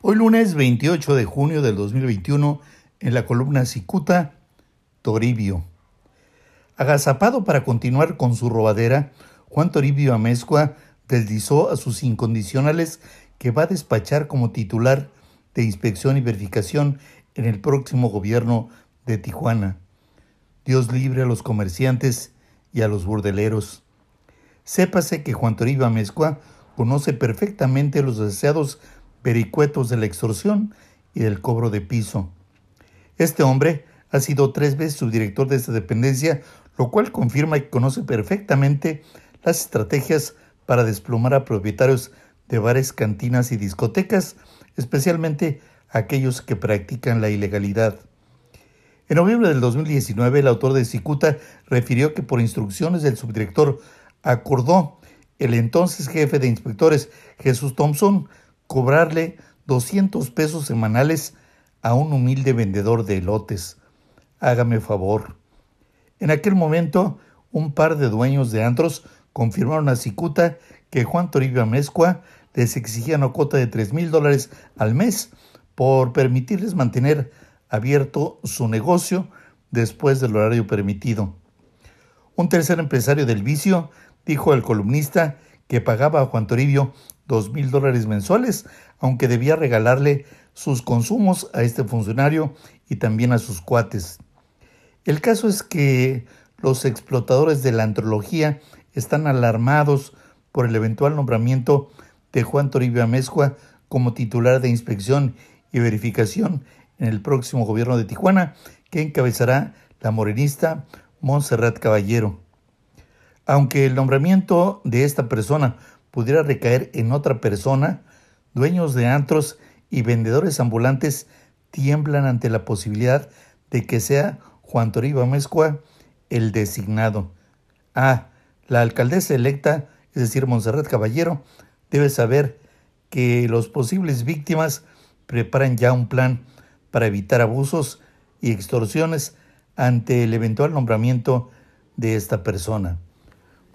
Hoy lunes 28 de junio del 2021, en la columna Cicuta, Toribio. Agazapado para continuar con su robadera, Juan Toribio Amezcua deslizó a sus incondicionales que va a despachar como titular de inspección y verificación en el próximo gobierno de Tijuana. Dios libre a los comerciantes y a los burdeleros. Sépase que Juan Toribio Amezcua conoce perfectamente los deseados vericuetos de la extorsión y del cobro de piso. Este hombre ha sido tres veces subdirector de esta dependencia, lo cual confirma que conoce perfectamente las estrategias para desplomar a propietarios de bares, cantinas y discotecas, especialmente aquellos que practican la ilegalidad. En noviembre del 2019, el autor de Cicuta refirió que por instrucciones del subdirector acordó el entonces jefe de inspectores Jesús Thompson cobrarle 200 pesos semanales a un humilde vendedor de elotes. Hágame favor. En aquel momento, un par de dueños de antros confirmaron a Cicuta que Juan Toribio Amezcua les exigía una cuota de tres mil dólares al mes por permitirles mantener abierto su negocio después del horario permitido. Un tercer empresario del vicio dijo al columnista que pagaba a Juan Toribio dos mil dólares mensuales, aunque debía regalarle sus consumos a este funcionario y también a sus cuates. El caso es que los explotadores de la antología están alarmados por el eventual nombramiento de Juan Toribio Amezcua como titular de inspección y verificación en el próximo gobierno de Tijuana, que encabezará la morenista Montserrat Caballero. Aunque el nombramiento de esta persona pudiera recaer en otra persona, dueños de antros y vendedores ambulantes tiemblan ante la posibilidad de que sea Juan Toribio Amezcua el designado. Ah, la alcaldesa electa, es decir, Monserrat Caballero, debe saber que los posibles víctimas preparan ya un plan para evitar abusos y extorsiones ante el eventual nombramiento de esta persona.